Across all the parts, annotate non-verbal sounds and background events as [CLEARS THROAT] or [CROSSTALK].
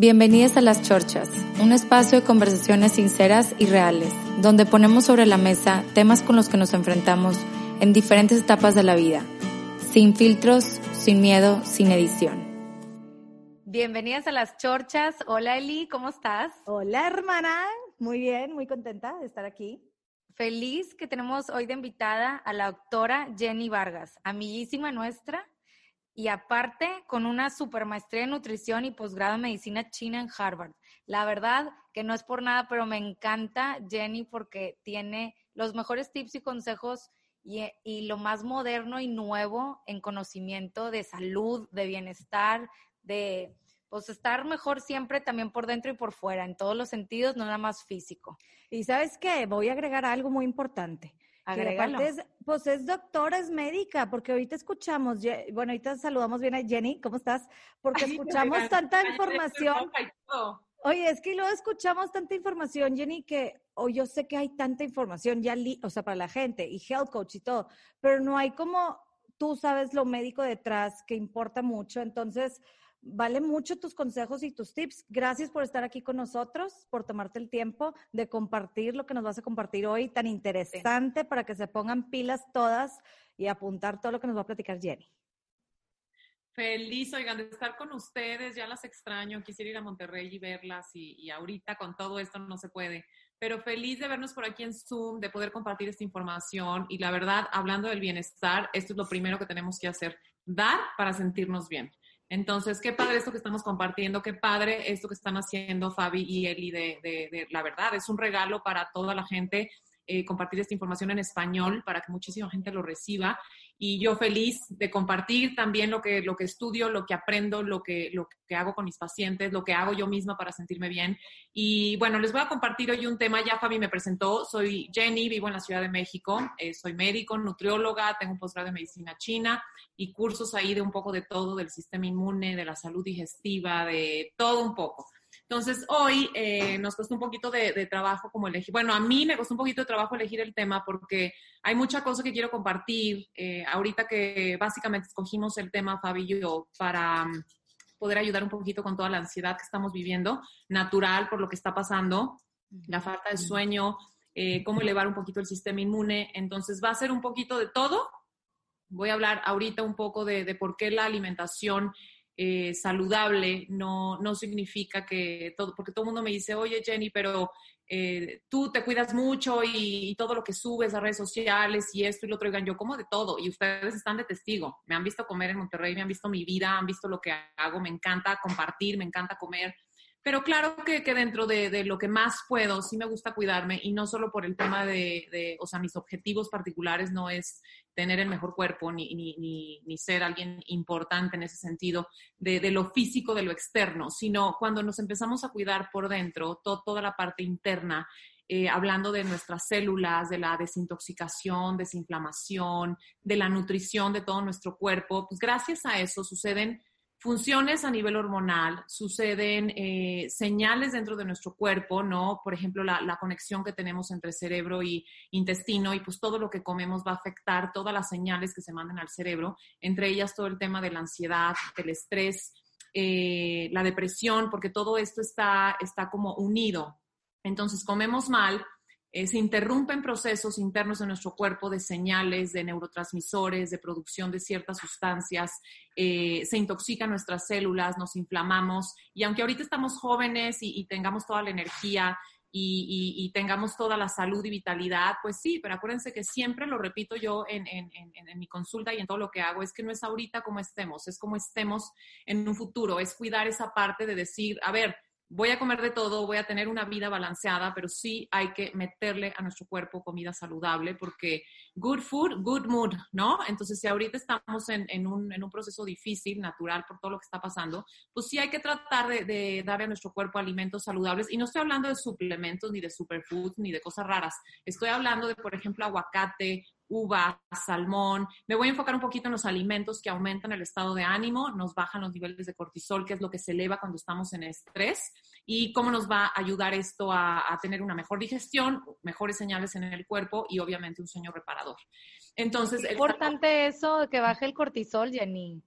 Bienvenidas a Las Chorchas, un espacio de conversaciones sinceras y reales, donde ponemos sobre la mesa temas con los que nos enfrentamos en diferentes etapas de la vida, sin filtros, sin miedo, sin edición. Bienvenidas a Las Chorchas. Hola Eli, ¿cómo estás? Hola hermana, muy bien, muy contenta de estar aquí. Feliz que tenemos hoy de invitada a la doctora Jenny Vargas, amiguísima nuestra y aparte con una super maestría en nutrición y posgrado en medicina china en Harvard. La verdad que no es por nada, pero me encanta Jenny porque tiene los mejores tips y consejos y, y, lo más moderno y nuevo en conocimiento de salud, de bienestar, de pues estar mejor siempre también por dentro y por fuera, en todos los sentidos, no nada más físico. Y sabes qué, voy a agregar algo muy importante. Agregalo. Es, pues es doctora, es médica, porque ahorita escuchamos, bueno, ahorita saludamos bien a Jenny, ¿cómo estás? Porque escuchamos tanta información. Oye, es que luego escuchamos tanta información, Jenny, que o yo sé que hay tanta información ya, o sea, para la gente y health coach y todo, pero no hay como tú sabes lo médico detrás que importa mucho, entonces Vale mucho tus consejos y tus tips. Gracias por estar aquí con nosotros, por tomarte el tiempo de compartir lo que nos vas a compartir hoy, tan interesante para que se pongan pilas todas y apuntar todo lo que nos va a platicar Jenny. Feliz, oigan, de estar con ustedes, ya las extraño, quisiera ir a Monterrey y verlas y, y, ahorita con todo esto no se puede, pero feliz de vernos por aquí en Zoom, de poder compartir esta información y la verdad, hablando del bienestar, esto es lo primero que tenemos que hacer, dar para sentirnos bien. Entonces, qué padre esto que estamos compartiendo, qué padre esto que están haciendo Fabi y Eli de, de, de la verdad. Es un regalo para toda la gente eh, compartir esta información en español para que muchísima gente lo reciba. Y yo feliz de compartir también lo que, lo que estudio, lo que aprendo, lo que, lo que hago con mis pacientes, lo que hago yo misma para sentirme bien. Y bueno, les voy a compartir hoy un tema. Ya Fabi me presentó. Soy Jenny, vivo en la Ciudad de México. Eh, soy médico, nutrióloga, tengo un posgrado de medicina china y cursos ahí de un poco de todo, del sistema inmune, de la salud digestiva, de todo un poco. Entonces, hoy eh, nos costó un poquito de, trabajo como elegir, bueno, a mí me costó un poquito de trabajo elegir el tema porque hay mucha cosa que quiero compartir. Eh, ahorita que básicamente escogimos el tema, Fabi y yo, para um, poder ayudar un poquito con toda la ansiedad que estamos viviendo, natural por lo que está pasando, la falta de sueño, eh, cómo elevar un poquito el sistema inmune. Entonces, va a ser un poquito de todo. Voy a hablar ahorita un poco de, de por qué la alimentación eh, saludable no, no significa que todo, porque todo el mundo me dice, oye Jenny, pero eh, tú te cuidas mucho y, todo lo que subes a redes sociales y esto y lo otro, digan yo como de todo y ustedes están de testigo, me han visto comer en Monterrey, me han visto mi vida, han visto lo que hago, me encanta compartir, me encanta comer, pero claro que, que dentro de, de, lo que más puedo, sí me gusta cuidarme y no solo por el tema de, de o sea, mis objetivos particulares no es tener el mejor cuerpo ni, ni, ni, ser alguien importante en ese sentido de, de, lo físico, de lo externo, sino cuando nos empezamos a cuidar por dentro, to, toda la parte interna, eh, hablando de nuestras células, de la desintoxicación, desinflamación, de la nutrición de todo nuestro cuerpo, pues gracias a eso suceden funciones a nivel hormonal, suceden eh, señales dentro de nuestro cuerpo, ¿no? Por ejemplo, la, conexión que tenemos entre cerebro y intestino y pues todo lo que comemos va a afectar todas las señales que se manden al cerebro, entre ellas todo el tema de la ansiedad, del estrés, eh, la depresión, porque todo esto está, está como unido. Entonces, comemos mal, eh, se interrumpen procesos internos de nuestro cuerpo de señales, de neurotransmisores, de producción de ciertas sustancias, eh, se intoxican nuestras células, nos inflamamos y aunque ahorita estamos jóvenes y, tengamos toda la energía y, tengamos toda la salud y vitalidad, pues sí, pero acuérdense que siempre lo repito yo en, en mi consulta y en todo lo que hago, es que no es ahorita como estemos, es como estemos en un futuro, es cuidar esa parte de decir, a ver, voy a comer de todo, voy a tener una vida balanceada, pero sí hay que meterle a nuestro cuerpo comida saludable porque good food, good mood, ¿no? Entonces, si ahorita estamos en, un, proceso difícil, natural, por todo lo que está pasando, pues sí hay que tratar de, darle a nuestro cuerpo alimentos saludables. Y no estoy hablando de suplementos, ni de superfoods, ni de cosas raras. Estoy hablando de, por ejemplo, aguacate, uva, salmón. Me voy a enfocar un poquito en los alimentos que aumentan el estado de ánimo, nos bajan los niveles de cortisol, que es lo que se eleva cuando estamos en estrés, y cómo nos va a ayudar esto a, tener una mejor digestión, mejores señales en el cuerpo y obviamente un sueño reparador. Entonces, es importante eso que baje el cortisol, Jenny.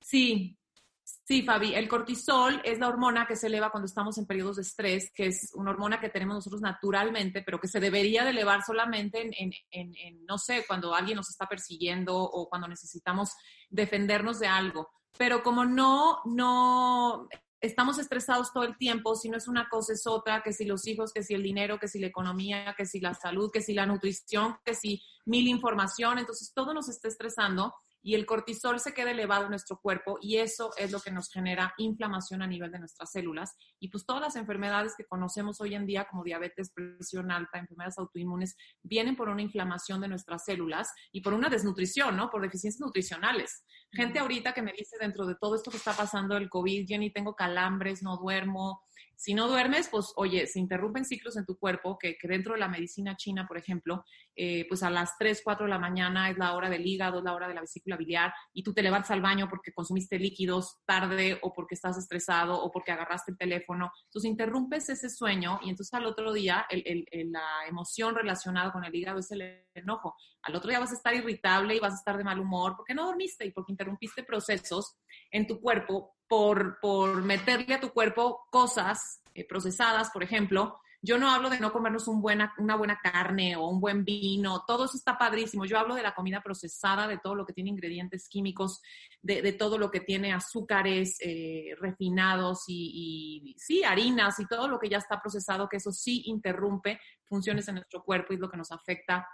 Sí, Sí, Fabi, el cortisol es la hormona que se eleva cuando estamos en periodos de estrés, que es una hormona que tenemos nosotros naturalmente, pero que se debería de elevar solamente en, no sé, cuando alguien nos está persiguiendo o cuando necesitamos defendernos de algo. Pero como no, no estamos estresados todo el tiempo, si no es una cosa es otra, que si los hijos, que si el dinero, que si la economía, que si la salud, que si la nutrición, que si mil información, entonces todo nos está estresando y el cortisol se queda elevado en nuestro cuerpo y eso es lo que nos genera inflamación a nivel de nuestras células. Y pues todas las enfermedades que conocemos hoy en día como diabetes, presión alta, enfermedades autoinmunes, vienen por una inflamación de nuestras células y por una desnutrición, ¿no? Por deficiencias nutricionales. Gente ahorita que me dice dentro de todo esto que está pasando el COVID, Jenny, tengo calambres, no duermo, si no duermes, pues oye, se interrumpen ciclos en tu cuerpo, que, dentro de la medicina china, por ejemplo, eh, pues a las 3, 4 de la mañana es la hora del hígado, es la hora de la vesícula biliar, y tú te levantas al baño porque consumiste líquidos tarde o porque estás estresado o porque agarraste el teléfono. Entonces interrumpes ese sueño y entonces al otro día la emoción relacionada con el hígado es el enojo. Al otro día vas a estar irritable y vas a estar de mal humor porque no dormiste y porque interrumpiste procesos en tu cuerpo por, por meterle a tu cuerpo cosas eh, procesadas, por ejemplo. Yo no hablo de no comernos una buena carne o un buen vino, todo eso está padrísimo. Yo hablo de la comida procesada, de todo lo que tiene ingredientes químicos, de, de todo lo que tiene azúcares eh, refinados y, y, sí, harinas y todo lo que ya está procesado, que eso sí interrumpe funciones en nuestro cuerpo y es lo que nos afecta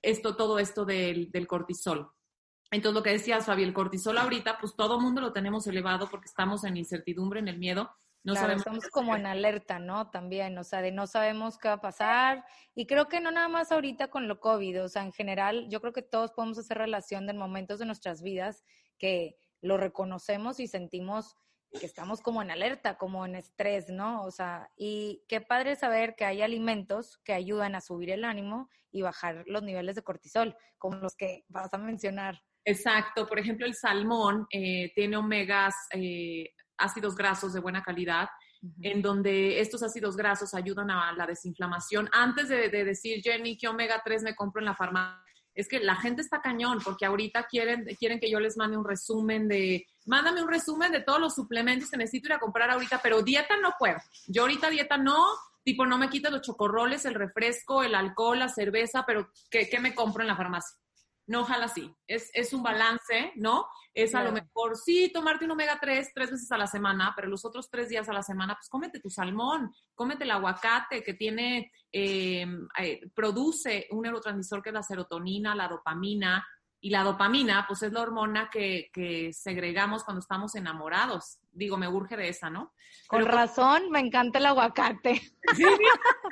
esto, todo esto del, del cortisol. Entonces, lo que decías, Fabi, el cortisol ahorita, pues todo mundo lo tenemos elevado porque estamos en incertidumbre, en el miedo. No sabemos estamos como en alerta, ¿no? También, o sea, de no sabemos qué va a pasar. Y creo que no nada más ahorita con lo COVID, o sea, en general, yo creo que todos podemos hacer relación de momentos de nuestras vidas que lo reconocemos y sentimos que estamos como en alerta, como en estrés, ¿no? O sea, y qué padre saber que hay alimentos que ayudan a subir el ánimo y bajar los niveles de cortisol, como los que vas a mencionar. Exacto, por ejemplo, el salmón eh, tiene omegas, eh, ácidos grasos de buena calidad, en donde estos ácidos grasos ayudan a la desinflamación. Antes de, decir, Jenny, ¿qué omega 3 me compro en la farmacia? Es que la gente está cañón, porque ahorita quieren, quieren que yo les mande un resumen de, mándame un resumen de todos los suplementos que necesito ir a comprar ahorita, pero dieta no puedo. Yo ahorita dieta no, tipo no me quito los chocorroles, el refresco, el alcohol, la cerveza, pero ¿qué, qué me compro en la farmacia? No, ojalá sí. Es, es un balance, ¿no? Es a lo mejor, sí, tomarte un omega 3 tres veces a la semana, pero los otros tres días a la semana, pues cómete tu salmón, cómete el aguacate que tiene, em, eh, produce un neurotransmisor que es la serotonina, la dopamina, y la dopamina, pues es la hormona que, que segregamos cuando estamos enamorados. Digo, me urge de esa, ¿no? Con razón, me encanta el aguacate. Sí,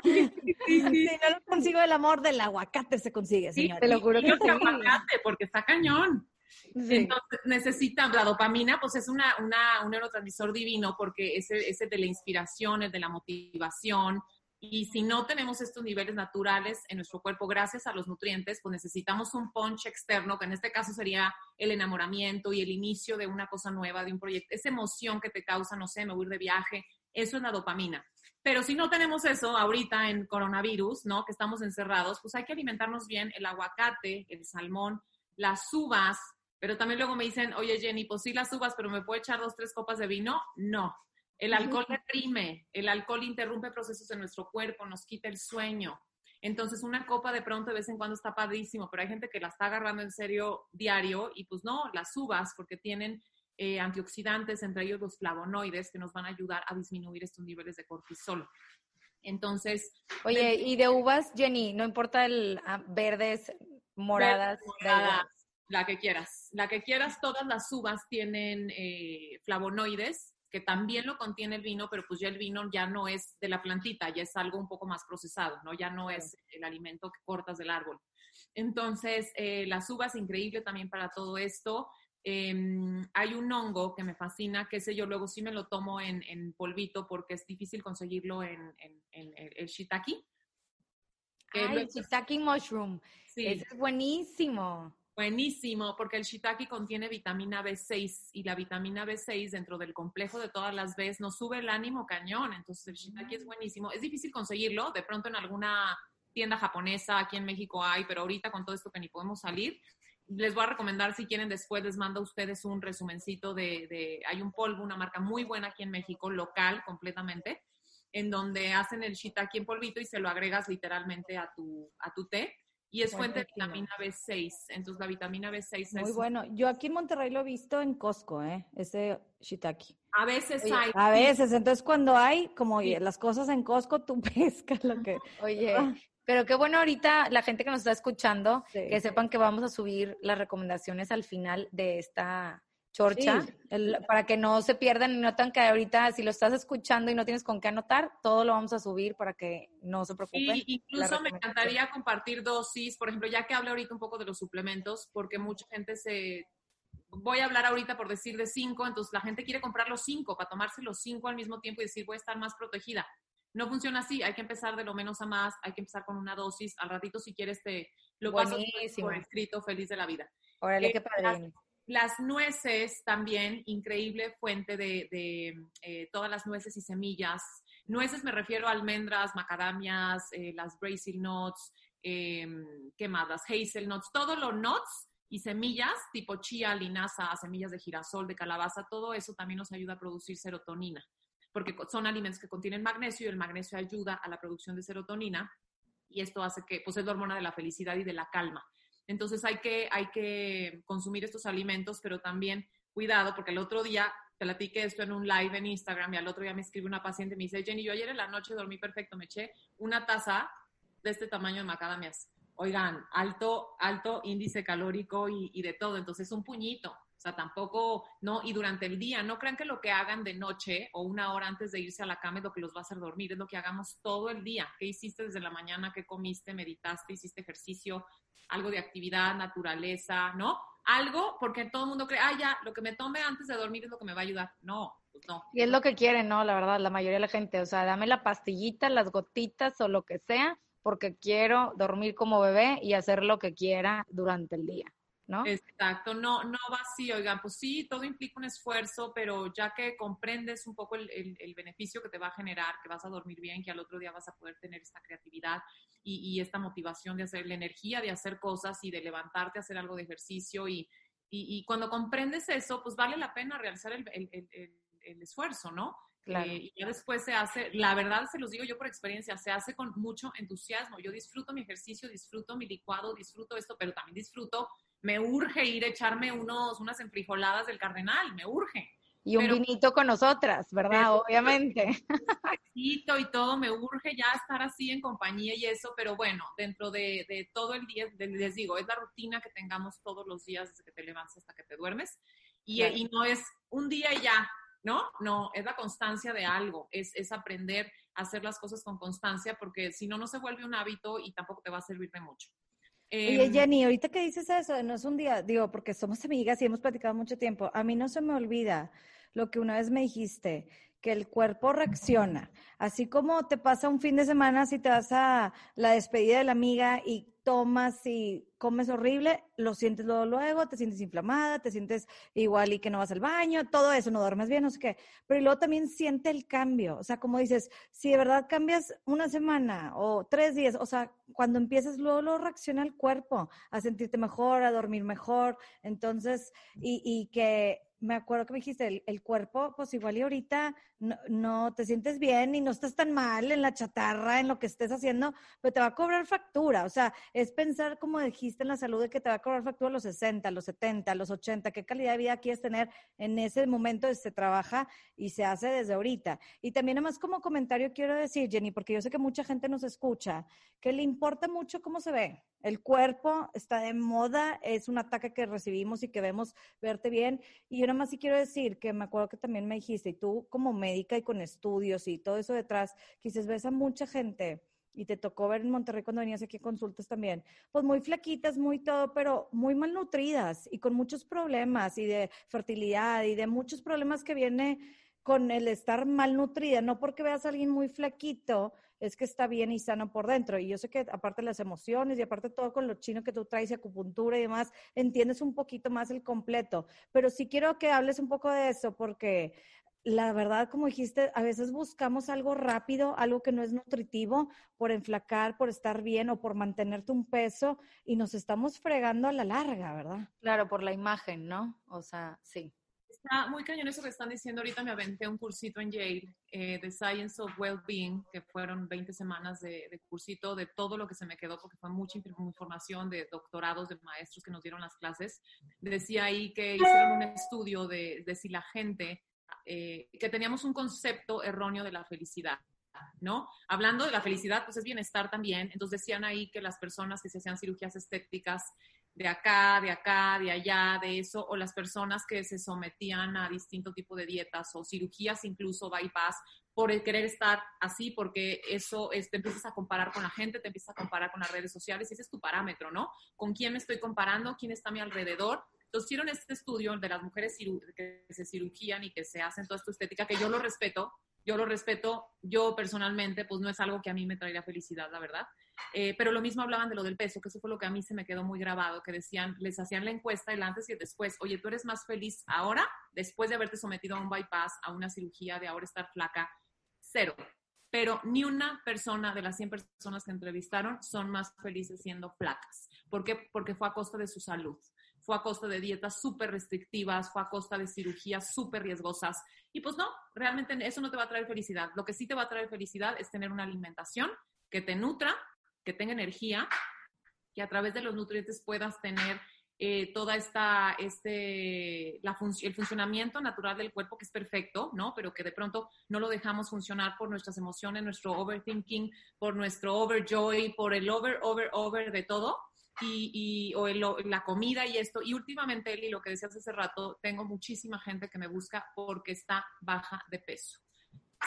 sí, sí, Si no lo consigo el amor del aguacate, se consigue, señor. te lo juro que sí. aguacate, porque está cañón. Entonces necesita la dopamina, pues es una, una, un neurotransmisor divino porque es es el de la inspiración, el de la motivación, y si no tenemos estos niveles naturales en nuestro cuerpo gracias a los nutrientes, pues necesitamos un punch externo, que en este caso sería el enamoramiento y el inicio de una cosa nueva, de un proyecto, esa emoción que te causa, no sé, me voy de viaje, eso es la dopamina. Pero si no tenemos eso ahorita en coronavirus, ¿no? Que estamos encerrados, pues hay que alimentarnos bien el aguacate, el salmón, las uvas, pero también luego me dicen, oye Jenny, pues sí las uvas, pero ¿me puedo echar dos, tres copas de vino? No, el alcohol deprime, el alcohol interrumpe procesos en nuestro cuerpo, nos quita el sueño. Entonces, una copa de pronto de vez en cuando está padrísimo, pero hay gente que la está agarrando en serio diario y pues no, las uvas porque tienen eh, antioxidantes, entre ellos los flavonoides, que nos van a ayudar a disminuir estos niveles de cortisol. Entonces. Oye, y de uvas, Jenny, no importa el ah, verdes, moradas. la que quieras. La que quieras, todas las uvas tienen eh, flavonoides que también lo contiene el vino, pero pues ya el vino ya no es de la plantita, ya es algo un poco más procesado, ¿no? Ya no es el alimento que cortas del árbol. Entonces, eh, las uvas, increíble también para todo esto. Em, hay un hongo que me fascina, que ese yo luego sí me lo tomo en, polvito porque es difícil conseguirlo en, el shiitake. el shiitake mushroom. Sí. es buenísimo. Buenísimo, porque el shiitake contiene vitamina B6 y la vitamina B6 dentro del complejo de todas las B nos sube el ánimo cañón. Entonces el shiitake es mm. buenísimo. Es difícil conseguirlo, de pronto en alguna tienda japonesa, aquí en México hay, pero ahorita con todo esto que ni podemos salir, les voy a recomendar si quieren después les mando a ustedes un resumencito de, hay un polvo, una marca muy buena aquí en México, local completamente, en donde hacen el shiitake en polvito y se lo agregas literalmente a tu, a tu té. Y es fuente de vitamina B6. Entonces, la vitamina B6 es... Muy bueno. Yo aquí en Monterrey lo he visto en Costco, ¿eh? Ese shiitake. A veces hay. A veces. Entonces, cuando hay, como las cosas en Costco, tú [LAUGHS] pescas lo que... [LAUGHS] Oye, ah. Pero qué bueno ahorita la gente que nos está escuchando, que sepan que vamos a subir las recomendaciones al final de esta chorcha, para que no se pierdan y notan que ahorita si lo estás escuchando y no tienes con qué anotar, todo lo vamos a subir para que no se preocupen. Sí, incluso me encantaría compartir dosis, por ejemplo, ya que hablé ahorita un poco de los suplementos, porque mucha gente se... Voy a hablar ahorita por decir de cinco, entonces la gente quiere comprar los cinco para tomarse los cinco al mismo tiempo y decir voy a estar más protegida. No funciona así, hay que empezar de lo menos a más, hay que empezar con una dosis. Al ratito, si quieres, te lo paso por escrito, feliz de la vida. Órale, qué padre. Las, nueces también, increíble fuente de, eh, todas las nueces y semillas. Nueces me refiero a almendras, macadamias, eh, las Brazil nuts, eh, hazelnuts, todos los nuts y semillas tipo chía, linaza, semillas de girasol, de calabaza, todo eso también nos ayuda a producir serotonina porque son alimentos que contienen magnesio y el magnesio ayuda a la producción de serotonina y esto hace que, pues es la hormona de la felicidad y de la calma. Entonces hay que, hay que consumir estos alimentos, pero también cuidado, porque el otro día platiqué esto en un live en Instagram y al otro día me escribe una paciente y me dice, Jenny, yo ayer en la noche dormí perfecto, me eché una taza de este tamaño de macadamias. Oigan, alto, alto índice calórico y, y de todo, entonces un puñito sea, tampoco, no, y durante el día, no crean que lo que hagan de noche o una hora antes de irse a la cama es lo que los va a hacer dormir, es lo que hagamos todo el día. ¿Qué hiciste desde la mañana? ¿Qué comiste? ¿Meditaste? ¿Hiciste ejercicio? Algo de actividad, naturaleza, ¿no? Algo, porque todo el mundo cree, ah, ya, lo que me tome antes de dormir es lo que me va a ayudar. No, pues no. Y es lo que quieren, ¿no? La verdad, la mayoría de la gente, o sea, dame la pastillita, las gotitas o lo que sea, porque quiero dormir como bebé y hacer lo que quiera durante el día. ¿No? Exacto, no, no va así, oigan, pues sí, todo implica un esfuerzo, pero ya que comprendes un poco el, beneficio que te va a generar, que vas a dormir bien, que al otro día vas a poder tener esta creatividad y, esta motivación de hacer la energía, de hacer cosas y de levantarte a hacer algo de ejercicio y, y cuando comprendes eso, pues vale la pena realizar el, esfuerzo, ¿no? Claro. Eh, y ya después se hace, la verdad se los digo yo por experiencia, se hace con mucho entusiasmo. Yo disfruto mi ejercicio, disfruto mi licuado, disfruto esto, pero también disfruto me urge ir a echarme unos, unas enfrijoladas del cardenal, me urge. Y un vinito con nosotras, ¿verdad? Obviamente. y todo, me urge ya estar así en compañía y eso, pero bueno, dentro de, todo el día, les digo, es la rutina que tengamos todos los días desde que te levantas hasta que te duermes. Y, y no es un día y ya, ¿no? No, es la constancia de algo, es, es aprender a hacer las cosas con constancia, porque si no, no se vuelve un hábito y tampoco te va a servir de mucho. Oye, em, Jenny, ahorita que dices eso, no es un día, digo, porque somos amigas y hemos platicado mucho tiempo, a mí no se me olvida lo que una vez me dijiste, que el cuerpo reacciona. Así como te pasa un fin de semana si te vas a la despedida de la amiga y tomas y comes horrible, lo sientes luego, luego, te sientes inflamada, te sientes igual y que no vas al baño, todo eso, no duermes bien, no sé qué. Pero luego también siente el cambio. O sea, como dices, si de verdad cambias una semana o tres días, o sea, cuando empiezas, luego, lo reacciona el cuerpo a sentirte mejor, a dormir mejor. Entonces, y, y que me acuerdo que me dijiste, el, cuerpo, pues igual y ahorita no, te sientes bien y no estás tan mal en la chatarra, en lo que estés haciendo, pero te va a cobrar factura. O sea, es pensar, como dijiste, en la salud de que te va a cobrar factura a los 60, a los 70, a los 80, qué calidad de vida quieres tener en ese momento se trabaja y se hace desde ahorita. Y también además como comentario quiero decir, Jenny, porque yo sé que mucha gente nos escucha, que le importa mucho cómo se ve El cuerpo está de moda, es un ataque que recibimos y que vemos verte bien. Y yo nada más sí quiero decir que me acuerdo que también me dijiste, y tú como médica y con estudios y todo eso detrás, quizás ves a mucha gente y te tocó ver en Monterrey cuando venías aquí a consultas también, pues muy flaquitas, muy todo, pero muy malnutridas y con muchos problemas y de fertilidad y de muchos problemas que viene con el estar malnutrida, no porque veas a alguien muy flaquito, es que está bien y sano por dentro. Y yo sé que aparte las emociones y aparte todo con lo chino que tú traes, acupuntura y demás, entiendes un poquito más el completo. Pero sí quiero que hables un poco de eso porque la verdad, como dijiste, a veces buscamos algo rápido, algo que no es nutritivo, por enflacar, por estar bien o por mantenerte un peso y nos estamos fregando a la larga, ¿verdad? Claro, por la imagen, ¿no? O sea, sí. Está muy cañón eso que están diciendo. Ahorita me aventé un cursito en Yale eh, de Science of Wellbeing, que fueron 20 semanas de, cursito de todo lo que se me quedó, porque fue mucha información de doctorados, de maestros que nos dieron las clases. Decía ahí que hicieron un estudio de, de si la gente, eh, que teníamos un concepto erróneo de la felicidad. ¿no? Hablando de la felicidad, pues es bienestar también. Entonces decían ahí que las personas que se hacían cirugías estéticas de acá, de acá, de allá, de eso, o las personas que se sometían a distinto tipo de dietas o cirugías, incluso bypass, por el querer estar así, porque eso es, te empiezas a comparar con la gente, te empiezas a comparar con las redes sociales, y ese es tu parámetro, ¿no? ¿Con quién me estoy comparando? ¿Quién está a mi alrededor? Entonces hicieron este estudio de las mujeres que se cirugían y que se hacen toda esta estética, que yo lo respeto, yo lo respeto, yo personalmente, pues no es algo que a mí me traería felicidad, la verdad. Eh, pero lo mismo hablaban de lo del peso, que eso fue lo que a mí se me quedó muy grabado, que decían, les hacían la encuesta el antes y el después. Oye, ¿tú eres más feliz ahora, después de haberte sometido a un bypass, a una cirugía, de ahora estar flaca? Cero. Pero ni una persona de las 100 personas que entrevistaron son más felices siendo flacas. ¿Por qué? Porque fue a costa de su salud fue a costa de dietas súper restrictivas, fue a costa de cirugías súper riesgosas. Y pues no, realmente eso no te va a traer felicidad. Lo que sí te va a traer felicidad es tener una alimentación que te nutra, que tenga energía, que a través de los nutrientes puedas tener eh, toda esta, este, la el funcionamiento natural del cuerpo, que es perfecto, ¿no? Pero que de pronto no lo dejamos funcionar por nuestras emociones, nuestro overthinking, por nuestro overjoy, por el over, over, over de todo. Y, y o la comida y esto. Y últimamente, Eli, lo que decías hace rato, tengo muchísima gente que me busca porque está baja de peso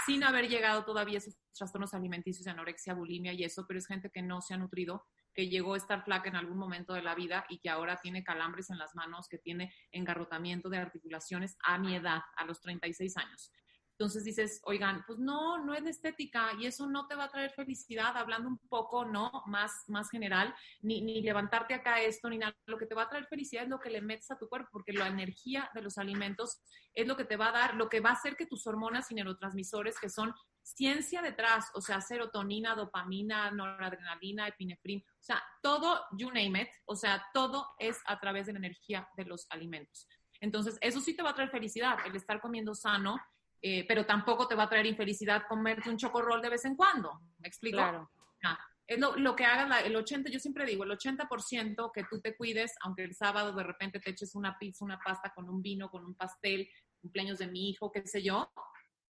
sin haber llegado todavía a esos trastornos alimenticios anorexia, bulimia y eso, pero es gente que no se ha nutrido, que llegó a estar flaca en algún momento de la vida y que ahora tiene calambres en las manos, que tiene engarrotamiento de articulaciones a mi edad, a los 36 años. Entonces dices, oigan, pues no, no es estética y eso no te va a traer felicidad, hablando un poco, ¿no? Más, más general, ni, ni levantarte acá esto, ni nada. Lo que te va a traer felicidad es lo que le metes a tu cuerpo, porque la energía de los alimentos es lo que te va a dar, lo que va a hacer que tus hormonas y neurotransmisores, que son ciencia detrás, o sea, serotonina, dopamina, noradrenalina, epinefrin, o sea, todo, you name it, o sea, todo es a través de la energía de los alimentos. Entonces, eso sí te va a traer felicidad, el estar comiendo sano, eh, pero tampoco te va a traer infelicidad comerte un chocorrol de vez en cuando. ¿Me explico? Claro. Ah, es lo, que hagas, el 80, yo siempre digo, el 80% que tú te cuides, aunque el sábado de repente te eches una pizza, una pasta con un vino, con un pastel, cumpleaños de mi hijo, qué sé yo,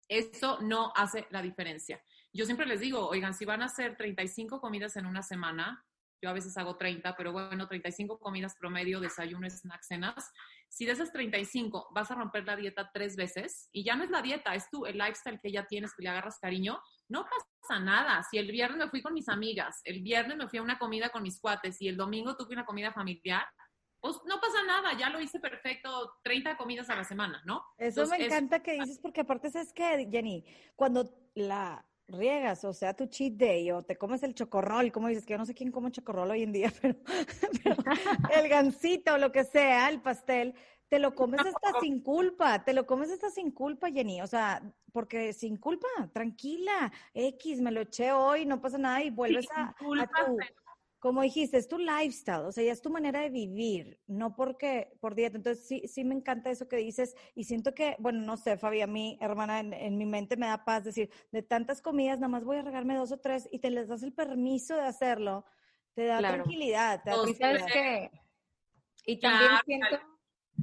eso no hace la diferencia. Yo siempre les digo, oigan, si van a hacer 35 comidas en una semana, yo a veces hago 30, pero bueno, 35 comidas promedio, desayuno, snacks, cenas. Si de esas 35 vas a romper la dieta tres veces, y ya no es la dieta, es tú, el lifestyle que ya tienes, que le agarras cariño, no pasa nada. Si el viernes me fui con mis amigas, el viernes me fui a una comida con mis cuates y el domingo tuve una comida familiar, pues no pasa nada, ya lo hice perfecto, 30 comidas a la semana, ¿no? Eso me encanta que dices, porque aparte, ¿sabes qué, Jenny? Cuando la riegas, o sea, tu cheat day, o te comes el chocorrol, como dices, que yo no sé quién come chocorrol hoy en día, [LAUGHS] pero, el gansito, lo que sea, el pastel, te lo comes hasta sin culpa, te lo comes hasta sin culpa, Jenny, o sea, porque sin culpa, tranquila, X, me lo eché hoy, no pasa nada y vuelves a, a tu como dijiste, es tu lifestyle, o sea, ya es tu manera de vivir, no porque por dieta. Entonces, sí, sí me encanta eso que dices y siento que, bueno, no sé, Fabi, a mí, hermana, en, mi mente me da paz decir, de tantas comidas, nada más voy a regarme dos o tres y te les das el permiso de hacerlo, te da tranquilidad. Te da que, y también siento...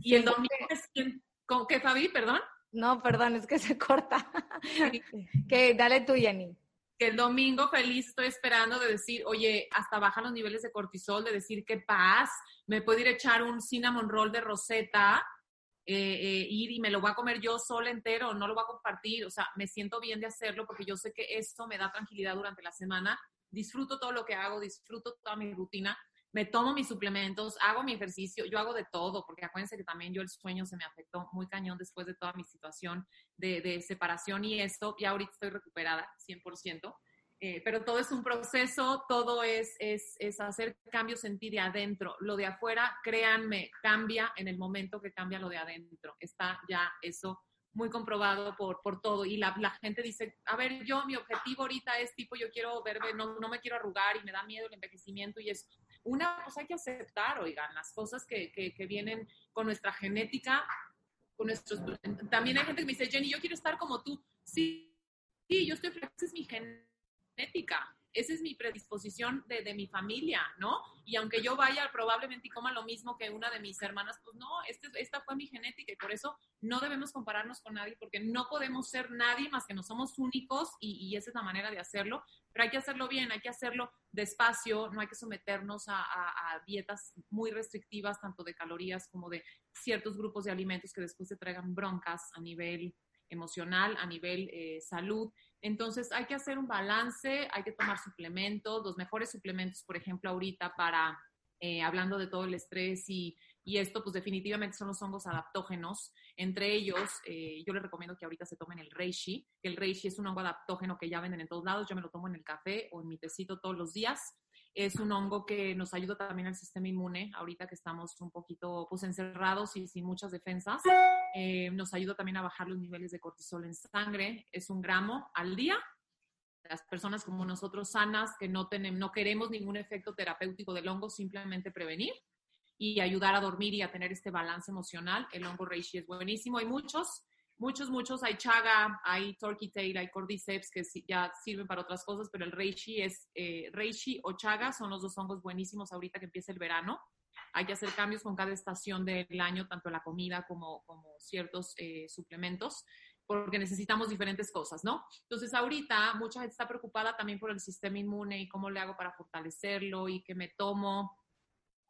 Y el domingo es, ¿qué, Fabi? Perdón. No, perdón, es que se [LAUGHS] corta. que dale tú, Jenny el domingo feliz estoy esperando de decir, oye, hasta bajan los niveles de cortisol, de decir qué paz, me puedo ir a echar un cinnamon roll de roseta, eh, eh, ir y me lo voy a comer yo sola entero, no lo voy a compartir, o sea, me siento bien de hacerlo porque yo sé que esto me da tranquilidad durante la semana, disfruto todo lo que hago, disfruto toda mi rutina me tomo mis suplementos, hago mi ejercicio, yo hago de todo, porque acuérdense que también yo el sueño se me afectó muy cañón después de toda mi situación de, separación y esto, y ahorita estoy recuperada 100%. Eh, pero todo es un proceso, todo es, es, es, hacer cambios en ti de adentro. Lo de afuera, créanme, cambia en el momento que cambia lo de adentro. Está ya eso muy comprobado por, por todo. Y la, la, gente dice, a ver, yo mi objetivo ahorita es tipo, yo quiero verme, no, no me quiero arrugar y me da miedo el envejecimiento y es una cosa hay que aceptar, oigan, las cosas que, que, vienen con nuestra genética, con nuestros... También hay gente que me dice, Jenny, yo quiero estar como tú. Sí, sí, yo estoy esa es mi genética esa es mi predisposición de, mi familia, ¿no? Y aunque yo vaya probablemente y coma lo mismo que una de mis hermanas, pues no, este, esta fue mi genética y por eso no debemos compararnos con nadie porque no podemos ser nadie más que no somos únicos y, y esa es la manera de hacerlo, pero hay que hacerlo bien, hay que hacerlo despacio, no hay que someternos a, a, dietas muy restrictivas, tanto de calorías como de ciertos grupos de alimentos que después te traigan broncas a nivel emocional, a nivel eh, salud. Entonces hay que hacer un balance, hay que tomar suplementos, los mejores suplementos, por ejemplo, ahorita para, eh, hablando de todo el estrés y, y, esto, pues definitivamente son los hongos adaptógenos. Entre ellos, eh, yo les recomiendo que ahorita se tomen el reishi, que el reishi es un hongo adaptógeno que ya venden en todos lados, yo me lo tomo en el café o en mi tecito todos los días. Es un hongo que nos ayuda también al sistema inmune, ahorita que estamos un poquito pues, encerrados y sin muchas defensas. Eh, nos ayuda también a bajar los niveles de cortisol en sangre. Es un gramo al día. Las personas como nosotros sanas, que no, tenemos, no queremos ningún efecto terapéutico del hongo, simplemente prevenir y ayudar a dormir y a tener este balance emocional. El hongo reishi es buenísimo. Hay muchos muchos, muchos, hay chaga, hay turkey tail, hay cordyceps que ya sirven para otras cosas, pero el reishi es, eh, reishi o chaga son los dos hongos buenísimos ahorita que empieza el verano. Hay que hacer cambios con cada estación del año, tanto la comida como, como ciertos eh, suplementos, porque necesitamos diferentes cosas, ¿no? Entonces, ahorita mucha gente está preocupada también por el sistema inmune y cómo le hago para fortalecerlo y que me tomo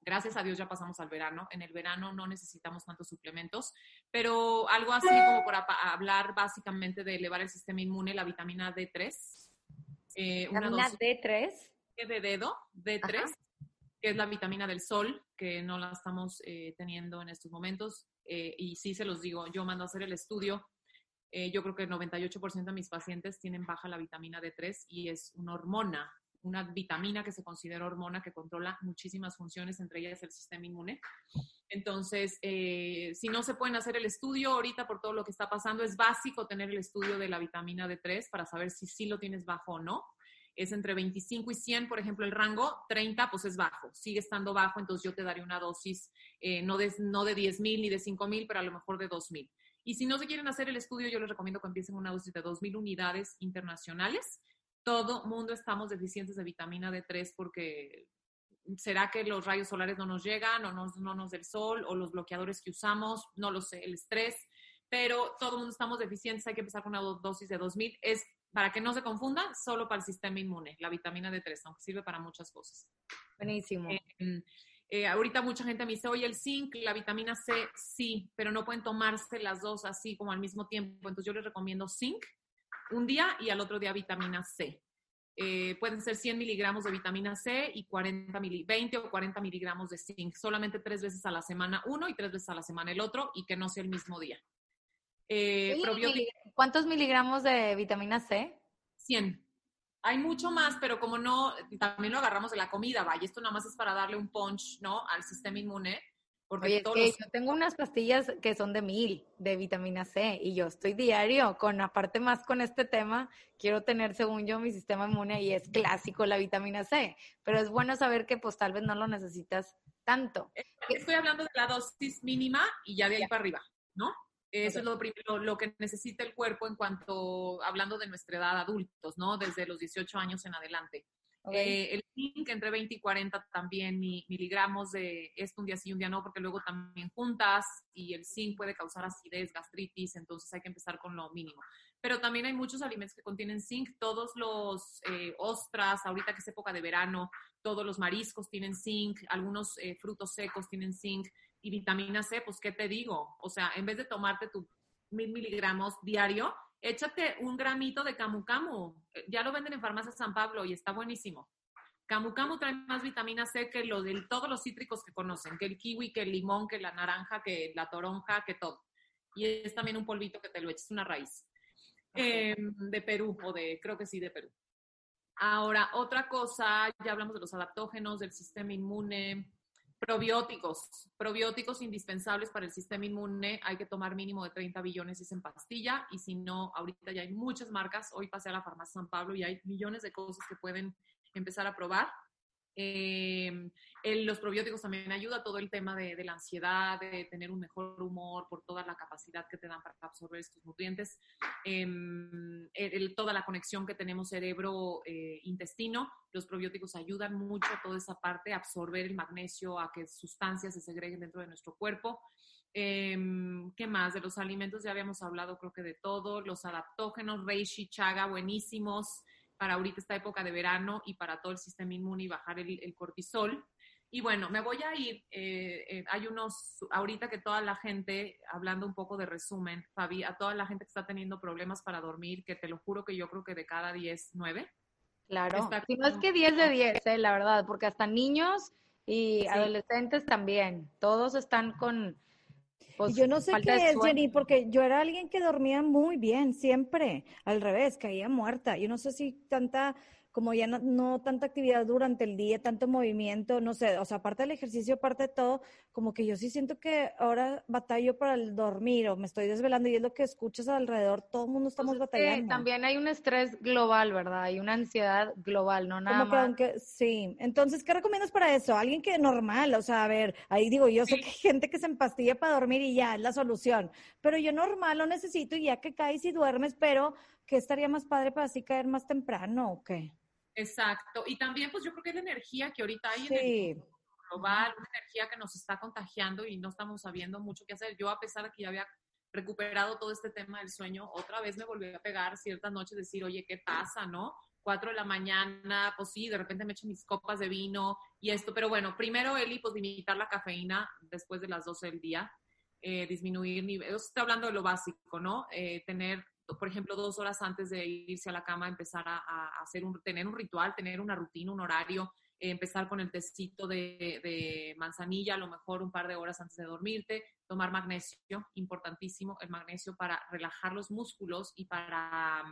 Gracias a Dios ya pasamos al verano. En el verano no necesitamos tantos suplementos, pero algo así como para hablar básicamente de elevar el sistema inmune, la vitamina D3. Eh, ¿Vitamina D3? De dedo, D3, que es la vitamina del sol, que no la estamos eh, teniendo en estos momentos. Eh, y sí se los digo, yo mando a hacer el estudio. yo creo que el 98% de mis pacientes tienen baja la vitamina D3 y es una hormona una vitamina que se considera hormona que controla muchísimas funciones, entre ellas el sistema inmune. Entonces, eh, si no se pueden hacer el estudio ahorita por todo lo que está pasando, es básico tener el estudio de la vitamina D3 para saber si sí lo tienes bajo o no. Es entre 25 y 100, por ejemplo, el rango 30, pues es bajo. Sigue estando bajo, entonces yo te daré una dosis eh, no, de, no de 10 mil ni de 5 mil, pero a lo mejor de 2 mil. Y si no se quieren hacer el estudio, yo les recomiendo que empiecen una dosis de 2.000 unidades internacionales todo mundo estamos deficientes de vitamina D3 porque será que los rayos solares no nos llegan o no, no nos del sol o los bloqueadores que usamos, no lo sé, el estrés, pero todo mundo estamos deficientes, hay que empezar con una dosis de 2000. Es para que no se confunda, solo para el sistema inmune, la vitamina D3, aunque sirve para muchas cosas. Buenísimo. Eh, eh, ahorita mucha gente me dice, oye, el zinc, la vitamina C, sí, pero no pueden tomarse las dos así como al mismo tiempo. Entonces yo les recomiendo zinc un día y al otro día vitamina C. Eh, pueden ser 100 miligramos de vitamina C y 40 20 o 40 miligramos de zinc, solamente tres veces a la semana uno y tres veces a la semana el otro y que no sea el mismo día. Eh, ¿Cuántos miligramos de vitamina C? 100. Hay mucho más, pero como no, también lo agarramos de la comida, vaya, esto nada más es para darle un punch, ¿no? Al sistema inmune. Oye, yo tengo unas pastillas que son de mil, de vitamina C, y yo estoy diario con, aparte más con este tema, quiero tener, según yo, mi sistema inmune y es clásico la vitamina C, pero es bueno saber que pues tal vez no lo necesitas tanto. Estoy hablando de la dosis mínima y ya de ahí para arriba, ¿no? Eso es lo, primero, lo que necesita el cuerpo en cuanto, hablando de nuestra edad adultos, ¿no? Desde los 18 años en adelante. Eh, el zinc entre 20 y 40 también miligramos de esto un día sí y un día no, porque luego también juntas y el zinc puede causar acidez, gastritis, entonces hay que empezar con lo mínimo. pero también hay muchos alimentos que contienen zinc, todos los eh, ostras, ahorita que es época de verano, todos los mariscos tienen zinc, algunos eh, frutos secos tienen zinc y vitamina C, pues ¿qué te digo? O sea, en vez de tomarte tu mil miligramos diario, échate un gramito de camu camu. Ya lo venden en Farmacia San Pablo y está buenísimo. Camu camu trae más vitamina C que lo de todos los cítricos que conocen, que el kiwi, que el limón, que la naranja, que la toronja, que todo. Y es también un polvito que te lo eches, una raíz. Em, de Perú, o de, creo que sí, de Perú. Ahora, otra cosa, ya hablamos de los adaptógenos, del sistema inmune, probióticos, probióticos indispensables para el sistema inmune, hay que tomar mínimo de 30 billones es en pastilla. Y si no, ahorita ya hay muchas marcas, hoy pasé a la farmacia San Pablo y hay millones de cosas que pueden empezar a probar. Eh, los probióticos también ayuda todo el tema de, la ansiedad, de tener un mejor humor por toda la capacidad que te dan para absorber estos nutrientes, em, toda la conexión que tenemos cerebro-intestino. Eh, los probióticos ayudan mucho a toda esa parte, a absorber el magnesio, a que sustancias se segreguen dentro de nuestro cuerpo. Em, ¿Qué más? De los alimentos ya habíamos hablado, creo que de todo. Los adaptógenos, reishi, chaga, buenísimos para ahorita esta época de verano y para todo el sistema inmune y bajar el, cortisol. Y bueno, me voy a ir. Eh, eh, hay unos, ahorita que toda la gente, hablando un poco de resumen, Fabi, a toda la gente que está teniendo problemas para dormir, que te lo juro que yo creo que de cada 10, 9. Claro, si no es que 10 de 10, eh, la verdad, porque hasta niños y adolescentes también, todos están con pues, yo no sé qué es, Jenny, porque yo era alguien que dormía muy bien, siempre. Al revés, caía muerta. Yo no sé si tanta como ya no, tanta actividad durante el día, tanto movimiento, no sé, o sea, aparte del ejercicio, aparte de todo, como que yo sí siento que ahora batallo para el dormir o me estoy desvelando y es lo que escuchas alrededor, todo el mundo estamos batallando. también hay un estrés global, ¿verdad? Hay una ansiedad global, no nada más. aunque, sí, entonces, ¿qué recomiendas para eso? Alguien que normal, o sea, a ver, ahí digo, yo sé que hay gente que se empastilla para dormir y ya es la solución, pero yo normal lo necesito y ya que caes y duermes, pero ¿qué estaría más padre para así caer más temprano o qué? Exacto. Y también, pues yo creo que es la energía que ahorita hay en el global, una energía que nos está contagiando y no estamos sabiendo mucho qué hacer. Yo, a pesar de que ya había recuperado todo este tema del sueño, otra vez me volví a pegar ciertas noches, decir, oye, ¿qué pasa, no? Cuatro de la mañana, pues sí, de repente me echo mis copas de vino y esto, pero bueno, primero, Eli, pues limitar la cafeína después de las 12 del día, eh, disminuir niveles, estoy hablando de lo básico, ¿no? Eh, tener por ejemplo, dos horas antes de irse a la cama, empezar a, hacer un, tener un ritual, tener una rutina, un horario, eh, empezar con el tecito de, manzanilla, a lo mejor un par de horas antes de dormirte, tomar magnesio, importantísimo, el magnesio para relajar los músculos y para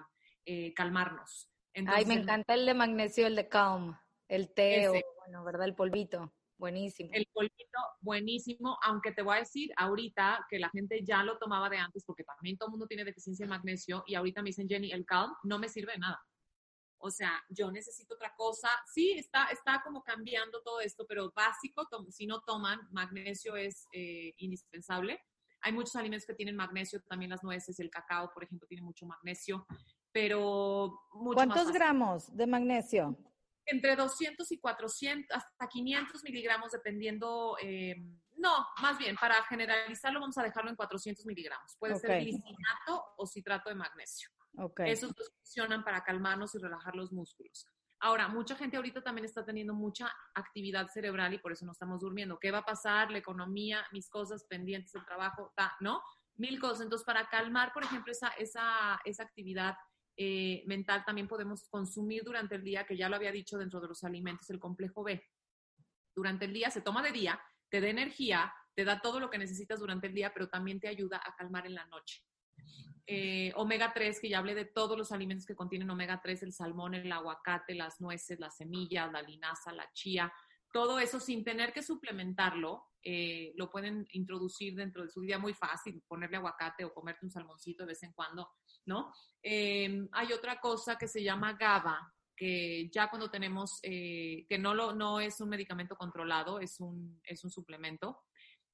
eh, calmarnos. Ay, me encanta el de magnesio, el de Calm, el té o, bueno, ¿verdad? El polvito. Buenísimo. El polvito, buenísimo, aunque te voy a decir ahorita que la gente ya lo tomaba de antes, porque también todo el mundo tiene deficiencia de magnesio, y ahorita me dicen, Jenny, el Calm no me sirve de nada. O sea, yo necesito otra cosa. Sí, está, está como cambiando todo esto, pero básico, si no toman, magnesio es eh, indispensable. Hay muchos alimentos que tienen magnesio, también las nueces, el cacao, por ejemplo, tiene mucho magnesio, pero mucho ¿Cuántos gramos de magnesio? Entre 200 y 400, hasta 500 miligramos, dependiendo, eh, no, más bien, para generalizarlo vamos a dejarlo en 400 miligramos. Puede ser glicinato o citrato de magnesio. Esos dos funcionan para calmarnos y relajar los músculos. Ahora, mucha gente ahorita también está teniendo mucha actividad cerebral y por eso no estamos durmiendo. ¿Qué va a pasar? La economía, mis cosas pendientes, el trabajo, ¿no? Mil cosas. Entonces, para calmar, por ejemplo, esa, esa, esa actividad eh, mental también podemos consumir durante el día, que ya lo había dicho dentro de los alimentos, el complejo B. Durante el día se toma de día, te da energía, te da todo lo que necesitas durante el día, pero también te ayuda a calmar en la noche. Eh, omega 3, que ya hablé de todos los alimentos que contienen omega 3, el salmón, el aguacate, las nueces, las semillas, la linaza, la chía, todo eso sin tener que suplementarlo, eh, lo pueden introducir dentro de su día muy fácil, ponerle aguacate o comerte un salmoncito de vez en cuando, ¿no? Em, hay otra cosa que se llama GABA, que ya cuando tenemos, eh, que no, lo, no es un medicamento controlado, es un, es un suplemento.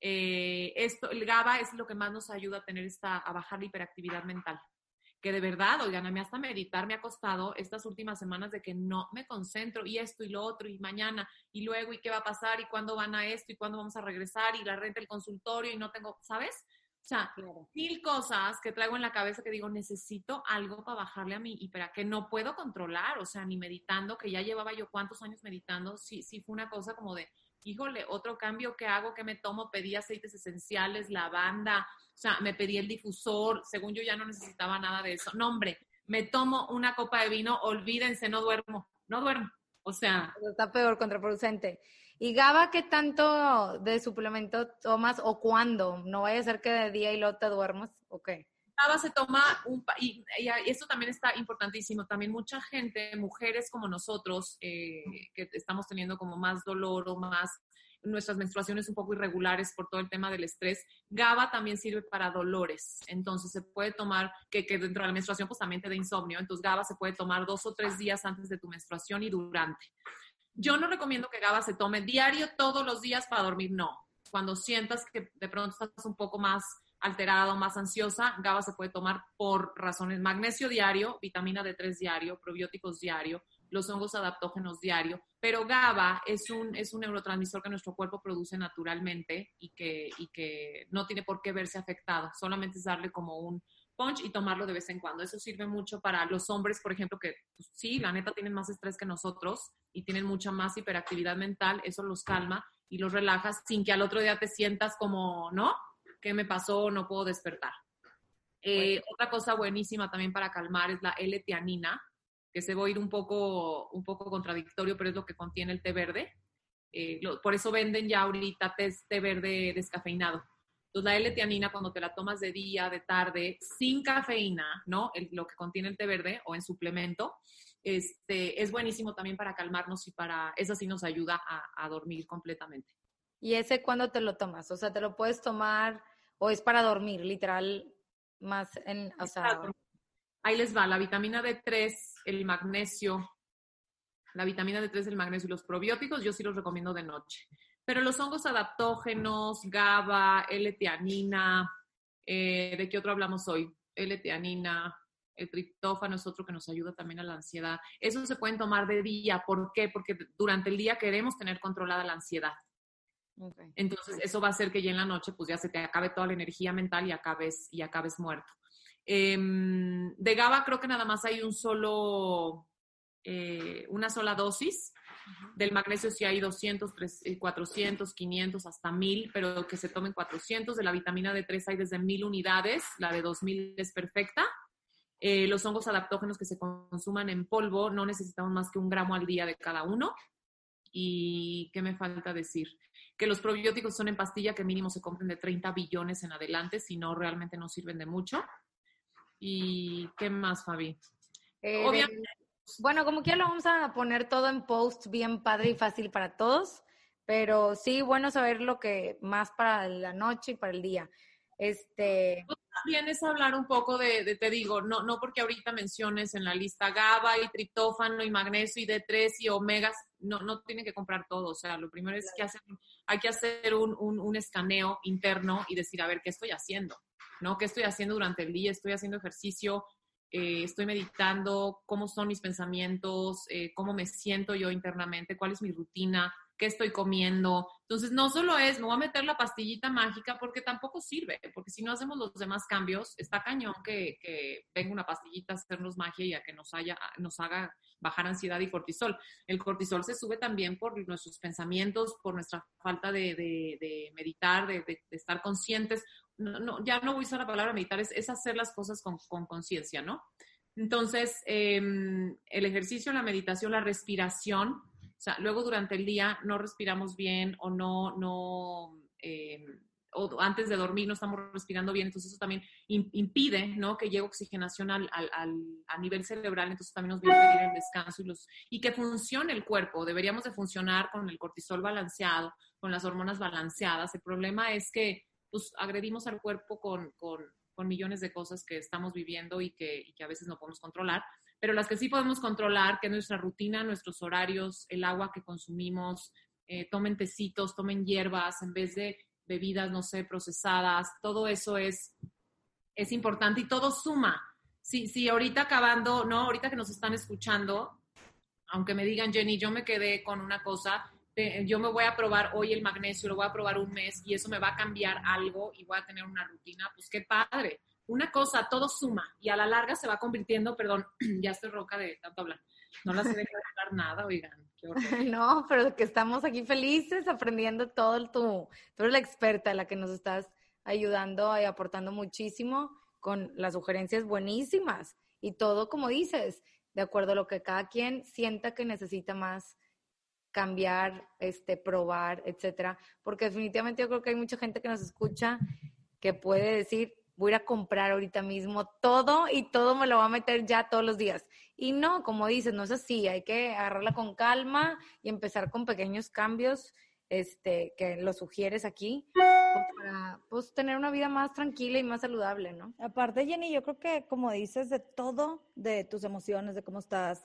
Eh, esto, el GABA es lo que más nos ayuda a tener esta, a bajar la hiperactividad mental. Que de verdad, oigan, a mí hasta meditar me ha costado estas últimas semanas de que no me concentro y esto y lo otro y mañana y luego y qué va a pasar y cuándo van a esto y cuándo vamos a regresar y la renta del consultorio y no tengo, ¿sabes? O sea, mil cosas que traigo en la cabeza que digo, necesito algo para bajarle a mí y para que no puedo controlar, o sea, ni meditando, que ya llevaba yo cuántos años meditando, sí, sí fue una cosa como de, híjole, otro cambio que hago, que me tomo, pedí aceites esenciales, lavanda, o sea, me pedí el difusor, según yo ya no necesitaba nada de eso. No, hombre, me tomo una copa de vino, olvídense, no duermo, no duermo. O sea. Está peor, contraproducente. ¿Y GABA qué tanto de suplemento tomas o cuándo? No vaya a ser que de día y luego te duermas, ¿ok? GABA se toma, un, y, y, esto también está importantísimo, también mucha gente, mujeres como nosotros, eh, que estamos teniendo como más dolor o más nuestras menstruaciones un poco irregulares por todo el tema del estrés. GABA también sirve para dolores, entonces se puede tomar, que, que dentro de la menstruación pues también te da insomnio, entonces GABA se puede tomar dos o tres días antes de tu menstruación y durante. Yo no recomiendo que GABA se tome diario todos los días para dormir, no. Cuando sientas que de pronto estás un poco más alterado, más ansiosa, GABA se puede tomar por razones magnesio diario, vitamina D3 diario, probióticos diario, los hongos adaptógenos diario, pero GABA es un, es un neurotransmisor que nuestro cuerpo produce naturalmente y que, y que no tiene por qué verse afectado, solamente es darle como un punch y tomarlo de vez en cuando. Eso sirve mucho para los hombres, por ejemplo, que pues, sí, la neta tienen más estrés que nosotros y tienen mucha más hiperactividad mental, eso los calma y los relaja sin que al otro día te sientas como, ¿no? ¿Qué me pasó? No puedo despertar. Eh, otra cosa buenísima también para calmar es la L-tianina, que se va a ir un poco, un poco contradictorio, pero es lo que contiene el té verde. Eh, por eso venden ya ahorita té, té verde descafeinado entonces, la L-tianina, cuando te la tomas de día, de tarde, sin cafeína, ¿no? lo que contiene el té verde o en suplemento, este, es buenísimo también para calmarnos y para, eso sí nos ayuda a, dormir completamente. ¿Y ese cuándo te lo tomas? O sea, ¿te lo puedes tomar o es para dormir, literal, más en, o sea... Ahí les va, la vitamina D3, el magnesio, la vitamina D3, el magnesio y los probióticos, yo sí los recomiendo de noche. Pero los hongos adaptógenos, GABA, L-teanina, eh, ¿de qué otro hablamos hoy? L-teanina, el triptófano es otro que nos ayuda también a la ansiedad. Eso se pueden tomar de día. ¿Por qué? Porque durante el día queremos tener controlada la ansiedad. Entonces, eso va a hacer que ya en la noche, pues ya se te acabe toda la energía mental y acabes, y acabes muerto. Em, de GABA creo que nada más hay un solo, eh, una sola dosis del magnesio sí hay 200, 400, 500, hasta 1000, pero que se tomen 400. De la vitamina D3 hay desde 1000 unidades, la de 2000 es perfecta. Eh, los hongos adaptógenos que se consuman en polvo no necesitamos más que un gramo al día de cada uno. ¿Y qué me falta decir? Que los probióticos son en pastilla que mínimo se compren de 30 billones en adelante, si no realmente no sirven de mucho. ¿Y qué más, Fabi? Eh, Obviamente bueno, como quiera lo vamos a poner todo en post bien padre y fácil para todos, pero sí, bueno saber lo que más para la noche y para el día. Este... También es hablar un poco de, te digo, no, no porque ahorita menciones en la lista GABA y triptófano y magnesio y D3 y omegas, no, no tienen que comprar todo. O sea, lo primero es que hacer, hay que hacer un, un, un escaneo interno y decir, a ver, ¿qué estoy haciendo? ¿No? ¿Qué estoy haciendo durante el día? ¿Estoy haciendo ejercicio? Eh, estoy meditando, cómo son mis pensamientos, eh, cómo me siento yo internamente, cuál es mi rutina, qué estoy comiendo. Entonces, no solo es, me voy a meter la pastillita mágica porque tampoco sirve, porque si no hacemos los demás cambios, está cañón que, que venga una pastillita a hacernos magia y a que nos, haya, nos haga bajar ansiedad y cortisol. El cortisol se sube también por nuestros pensamientos, por nuestra falta de, meditar, de, estar conscientes no, ya no voy a usar la palabra meditar, es, hacer las cosas con conciencia, ¿no? Entonces, em, el ejercicio, la meditación, la respiración, o sea, luego durante el día no respiramos bien o no, no, em, o antes de dormir no estamos respirando bien, entonces eso también impide, ¿no? Que llegue oxigenación al, al, a nivel cerebral, entonces también nos viene a pedir el descanso y, los, y que funcione el cuerpo. Deberíamos de funcionar con el cortisol balanceado, con las hormonas balanceadas. El problema es que pues agredimos al cuerpo con, millones de cosas que estamos viviendo y que, a veces no podemos controlar, pero las que sí podemos controlar, que es nuestra rutina, nuestros horarios, el agua que consumimos, eh, tomen tecitos, tomen hierbas en vez de bebidas, no sé, procesadas, todo eso es, es importante y todo suma. Si, si ahorita acabando, ¿no? Ahorita que nos están escuchando, aunque me digan, Jenny, yo me quedé con una cosa, yo me voy a probar hoy el magnesio, lo voy a probar un mes y eso me va a cambiar algo y voy a tener una rutina, pues qué padre. Una cosa, todo suma y a la larga se va convirtiendo, perdón, [CLEARS THROAT] ya estoy roca de tanto hablar. No las he dejado hablar nada, oigan. [LAUGHS] No, pero que estamos aquí felices aprendiendo todo tu, tú eres la experta, la que nos estás ayudando y aportando muchísimo con las sugerencias buenísimas y todo como dices, de acuerdo a lo que cada quien sienta que necesita más cambiar, este, probar, etcétera, porque definitivamente yo creo que hay mucha gente que nos escucha que puede decir, voy a comprar ahorita mismo todo y todo me lo va a meter ya todos los días. Y no, como dices, no es así, hay que agarrarla con calma y empezar con pequeños cambios este, que lo sugieres aquí para pues, tener una vida más tranquila y más saludable, ¿no? Aparte, Jenny, yo creo que como dices, de todo, de tus emociones, de cómo estás,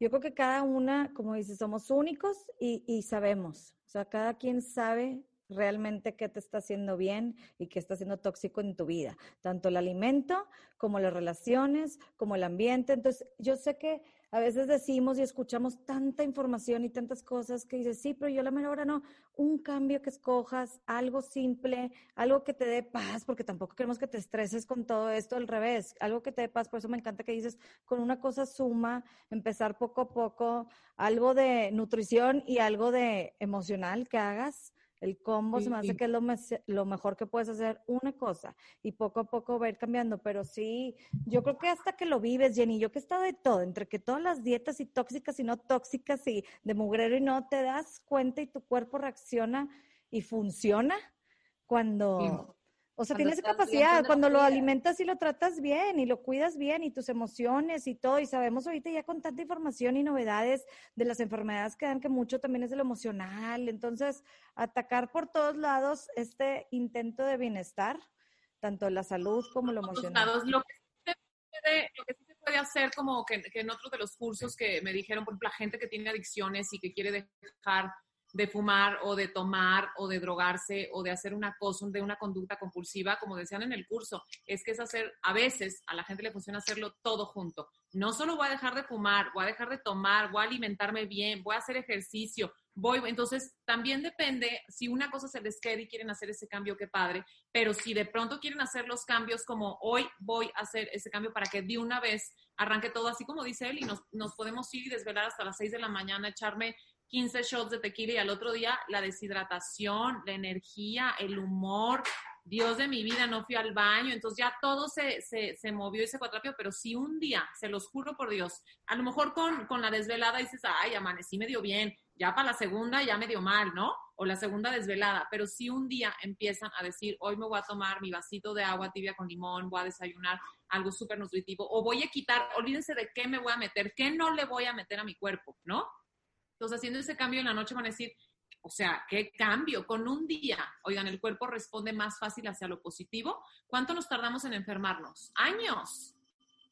yo creo que cada una, como dices, somos únicos y, y sabemos, o sea, cada quien sabe realmente qué te está haciendo bien y qué está haciendo tóxico en tu vida, tanto el alimento como las relaciones, como el ambiente. Entonces, yo sé que a veces decimos y escuchamos tanta información y tantas cosas que dices, sí, pero yo la mera hora no, un cambio que escojas, algo simple, algo que te dé paz, porque tampoco queremos que te estreses con todo esto, al revés, algo que te dé paz, por eso me encanta que dices, con una cosa suma, empezar poco a poco, algo de nutrición y algo de emocional que hagas el combo se me hace que es lo, lo, mejor que puedes hacer una cosa y poco a poco va a ir cambiando. Pero sí, yo creo que hasta que lo vives, Jenny, yo que he estado de todo, entre que todas las dietas y tóxicas y no tóxicas y de mugrero y no, te das cuenta y tu cuerpo reacciona y funciona cuando, o sea, tienes capacidad, cuando lo alimentas y lo tratas bien y lo cuidas bien y tus emociones y todo. Y sabemos ahorita ya con tanta información y novedades de las enfermedades que dan que mucho también es de lo emocional. Entonces, atacar por todos lados este intento de bienestar, tanto la salud como lo emocional. Lo que, sí se puede, hacer, como que, que en otros de los cursos que me dijeron, por ejemplo, la gente que tiene adicciones y que quiere dejar de fumar o de tomar o de drogarse o de hacer una cosa, de una conducta compulsiva, como decían en el curso, es que es hacer, a veces a la gente le funciona hacerlo todo junto. No solo voy a dejar de fumar, voy a dejar de tomar, voy a alimentarme bien, voy a hacer ejercicio, voy, entonces también depende si una cosa se les queda y quieren hacer ese cambio, qué padre, pero si de pronto quieren hacer los cambios como hoy voy a hacer ese cambio para que de una vez arranque todo así como dice él y nos, nos podemos ir y desvelar hasta las 6 de la mañana, echarme 15 shots de tequila y al otro día la deshidratación, la energía, el humor. Dios de mi vida, no fui al baño, entonces ya todo se, se, se movió y se rápido, pero si un día, se los juro por Dios, a lo mejor con, con la desvelada dices, ay, amanecí medio bien, ya para la segunda ya medio mal, ¿no? O la segunda desvelada, pero si un día empiezan a decir, hoy me voy a tomar mi vasito de agua tibia con limón, voy a desayunar algo súper nutritivo, o voy a quitar, olvídense de qué me voy a meter, qué no le voy a meter a mi cuerpo, ¿no? Entonces, haciendo ese cambio en la noche van a decir, o sea, ¿qué cambio? Con un día, oigan, el cuerpo responde más fácil hacia lo positivo. ¿Cuánto nos tardamos en enfermarnos? Años.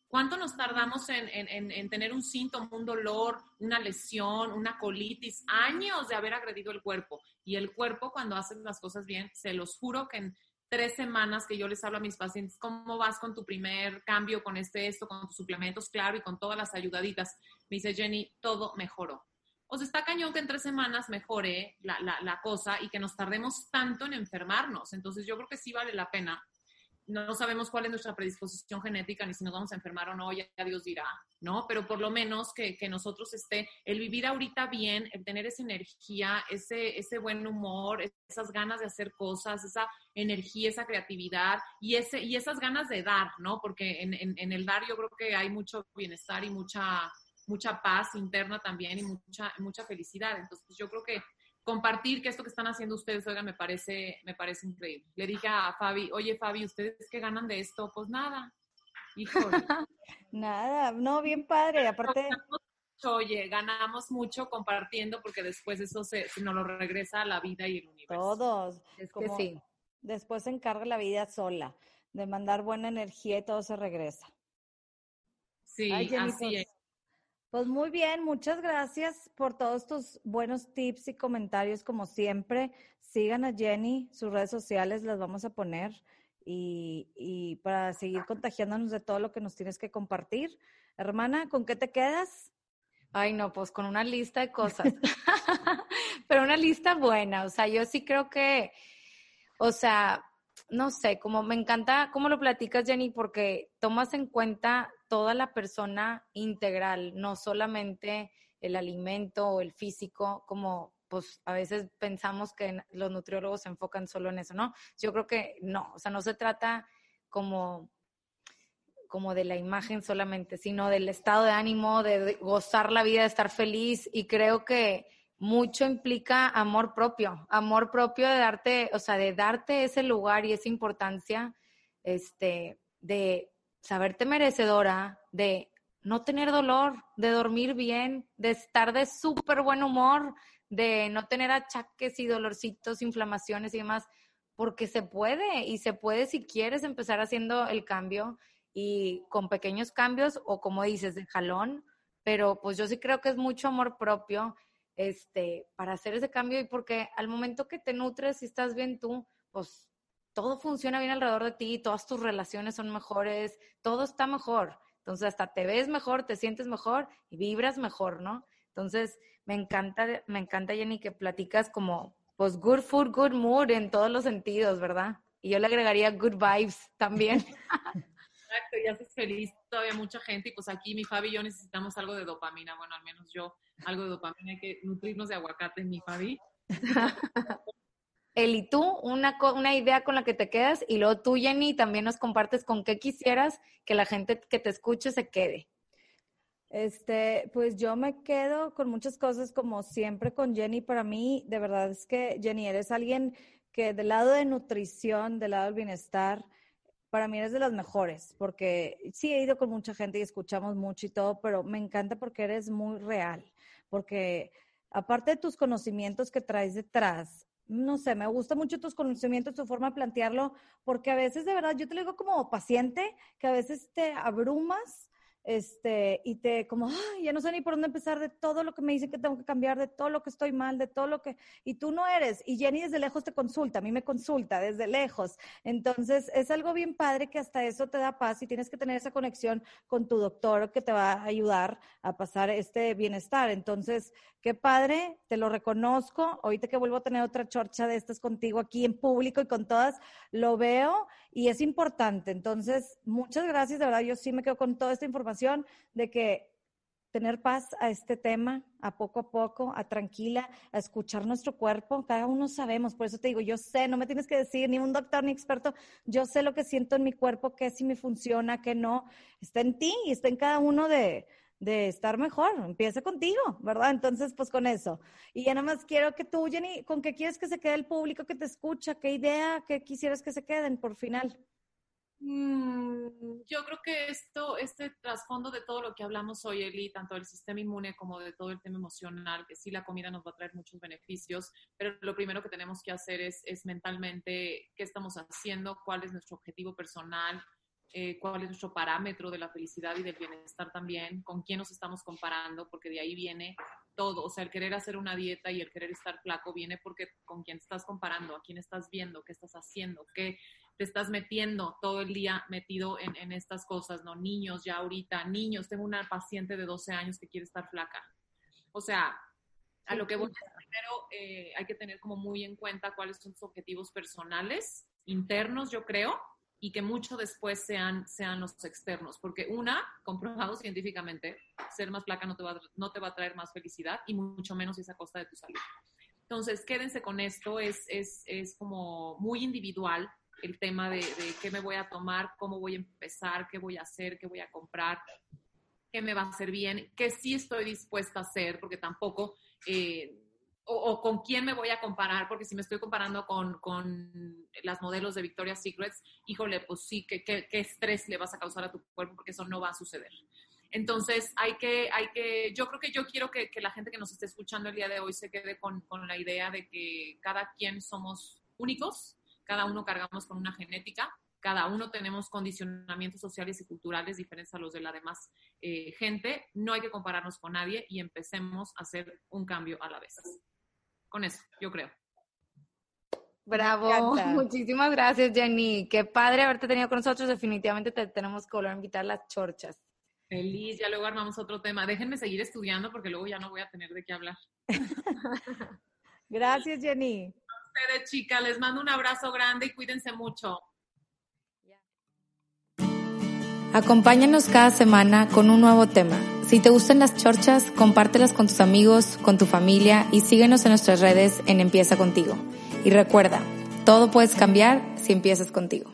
¿Cuánto nos tardamos en, en, tener un síntoma, un dolor, una lesión, una colitis? Años de haber agredido el cuerpo. Y el cuerpo, cuando hace las cosas bien, se los juro que en tres semanas que yo les hablo a mis pacientes, ¿cómo vas con tu primer cambio, con este, esto, con tus suplementos? Claro, y con todas las ayudaditas. Me dice Jenny, todo mejoró o sea, está cañón que en tres semanas mejore la, la, cosa y que nos tardemos tanto en enfermarnos. Entonces yo creo que sí vale la pena. No sabemos cuál es nuestra predisposición genética ni si nos vamos a enfermar o no, ya Dios dirá, ¿no? Pero por lo menos que, que nosotros esté, el vivir ahorita bien, el tener esa energía, ese, ese buen humor, esas ganas de hacer cosas, esa energía, esa creatividad y, ese, y esas ganas de dar, ¿no? Porque en, en, en el dar yo creo que hay mucho bienestar y mucha mucha paz interna también y mucha, mucha felicidad. Entonces, pues, yo creo que compartir que esto que están haciendo ustedes, oiga, me parece, me parece increíble. Le dije a Fabi, oye Fabi, ¿ustedes qué ganan de esto? Pues nada. [LAUGHS] nada, no, bien padre, aparte... Oye, ganamos mucho compartiendo porque después eso se, nos lo regresa a la vida y el universo. Todos. Es como, sí. Después se encarga la vida sola, de mandar buena energía y todo se regresa. Sí, así es. Pues muy bien, muchas gracias por todos tus buenos tips y comentarios como siempre. Sigan a Jenny, sus redes sociales las vamos a poner y, para seguir contagiándonos de todo lo que nos tienes que compartir. Hermana, ¿con qué te quedas? Ay, no, pues con una lista de cosas. [LAUGHS] [LAUGHS] Pero una lista buena. O sea, yo sí creo que, o sea, no sé, como me encanta cómo lo platicas, Jenny, porque tomas en cuenta toda la persona integral, no solamente el alimento o el físico, como pues a veces pensamos que los nutriólogos se enfocan solo en eso, ¿no? Yo creo que no, o sea, no se trata como como de la imagen solamente, sino del estado de ánimo, de gozar la vida, de estar feliz y creo que mucho implica amor propio, amor propio de darte, o sea, de darte ese lugar y esa importancia, este, de saberte merecedora, de no tener dolor, de dormir bien, de estar de súper buen humor, de no tener achaques y dolorcitos, inflamaciones y demás, porque se puede y se puede si quieres empezar haciendo el cambio y con pequeños cambios o como dices, de jalón, pero pues yo sí creo que es mucho amor propio este, para hacer ese cambio y porque al momento que te nutres y estás bien tú, pues todo funciona bien alrededor de ti, todas tus relaciones son mejores, todo está mejor. Entonces hasta te ves mejor, te sientes mejor y vibras mejor, ¿no? Entonces me encanta, me encanta Jenny que platicas como pues good food, good mood en todos los sentidos, ¿verdad? Y yo le agregaría good vibes también. [LAUGHS] Exacto, y haces feliz todavía mucha gente. Y pues aquí mi Fabi y yo necesitamos algo de dopamina. Bueno, al menos yo, algo de dopamina. Hay que nutrirnos de aguacate, mi Fabi. [LAUGHS] Eli, tú, una, una idea con la que te quedas. Y luego tú, Jenny, también nos compartes con qué quisieras que la gente que te escuche se quede. Este, pues yo me quedo con muchas cosas como siempre con Jenny. Para mí, de verdad es que Jenny, eres alguien que del lado de nutrición, del lado del bienestar, para mí eres de las mejores, porque sí he ido con mucha gente y escuchamos mucho y todo, pero me encanta porque eres muy real, porque aparte de tus conocimientos que traes detrás, no sé, me gusta mucho tus conocimientos, tu forma de plantearlo, porque a veces de verdad, yo te lo digo como paciente, que a veces te abrumas este, y te como, ya no sé ni por dónde empezar de todo lo que me dicen que tengo que cambiar, de todo lo que estoy mal, de todo lo que, y tú no eres, y Jenny desde lejos te consulta, a mí me consulta desde lejos, entonces es algo bien padre que hasta eso te da paz y tienes que tener esa conexión con tu doctor que te va a ayudar a pasar este bienestar, entonces, qué padre, te lo reconozco, ahorita que vuelvo a tener otra chorcha de estas contigo aquí en público y con todas, lo veo y es importante, entonces, muchas gracias, de verdad, yo sí me quedo con toda esta información de que tener paz a este tema, a poco a poco, a tranquila, a escuchar nuestro cuerpo. Cada uno sabemos, por eso te digo, yo sé, no me tienes que decir ni un doctor ni experto, yo sé lo que siento en mi cuerpo, qué si me funciona, qué no. Está en ti y está en cada uno de, de estar mejor. Empieza contigo, ¿verdad? Entonces, pues con eso. Y ya nada más quiero que tú, Jenny, ¿con qué quieres que se quede el público que te escucha? ¿Qué idea, qué quisieras que se queden por final? Mm, yo creo que esto, este trasfondo de todo lo que hablamos hoy, Eli, tanto del sistema inmune como de todo el tema emocional, que sí la comida nos va a traer muchos beneficios, pero lo primero que tenemos que hacer es, es mentalmente qué estamos haciendo, cuál es nuestro objetivo personal, eh, cuál es nuestro parámetro de la felicidad y del bienestar también, con quién nos estamos comparando, porque de ahí viene todo, o sea, el querer hacer una dieta y el querer estar flaco viene porque con quién estás comparando, a quién estás viendo, qué estás haciendo, qué, te estás metiendo todo el día metido en, estas cosas, ¿no? Niños ya ahorita, niños, tengo una paciente de 12 años que quiere estar flaca. O sea, a lo que voy primero eh, hay que tener como muy en cuenta cuáles son tus objetivos personales, internos, yo creo, y que mucho después sean, sean los externos, porque una, comprobado científicamente, ser más flaca no te, va, no te va a traer más felicidad y mucho menos esa costa de tu salud. Entonces, quédense con esto, es, es, es como muy individual, el tema de, qué me voy a tomar, cómo voy a empezar, qué voy a hacer, qué voy a comprar, qué me va a hacer bien, qué sí estoy dispuesta a hacer, porque tampoco, eh, o, con quién me voy a comparar, porque si me estoy comparando con, con las modelos de Victoria's Secrets, híjole, pues sí, ¿qué, qué, estrés le vas a causar a tu cuerpo, porque eso no va a suceder. Entonces, hay que, hay que, yo creo que yo quiero que, que la gente que nos esté escuchando el día de hoy se quede con, con la idea de que cada quien somos únicos, cada uno cargamos con una genética, cada uno tenemos condicionamientos sociales y culturales diferentes a los de la demás eh, gente, no hay que compararnos con nadie y empecemos a hacer un cambio a la vez. Con eso, yo creo. Bravo, [LAUGHS] muchísimas gracias Jenny, qué padre haberte tenido con nosotros, definitivamente te tenemos que volver a invitar a las chorchas. Feliz, ya luego armamos otro tema. Déjenme seguir estudiando porque luego ya no voy a tener de qué hablar. [LAUGHS] Gracias, Jenny. A ustedes, chicas, les mando un abrazo grande y cuídense mucho. Acompáñanos cada semana con un nuevo tema. Si te gustan las chorchas, compártelas con tus amigos, con tu familia y síguenos en nuestras redes en Empieza contigo. Y recuerda, todo puedes cambiar si empiezas contigo.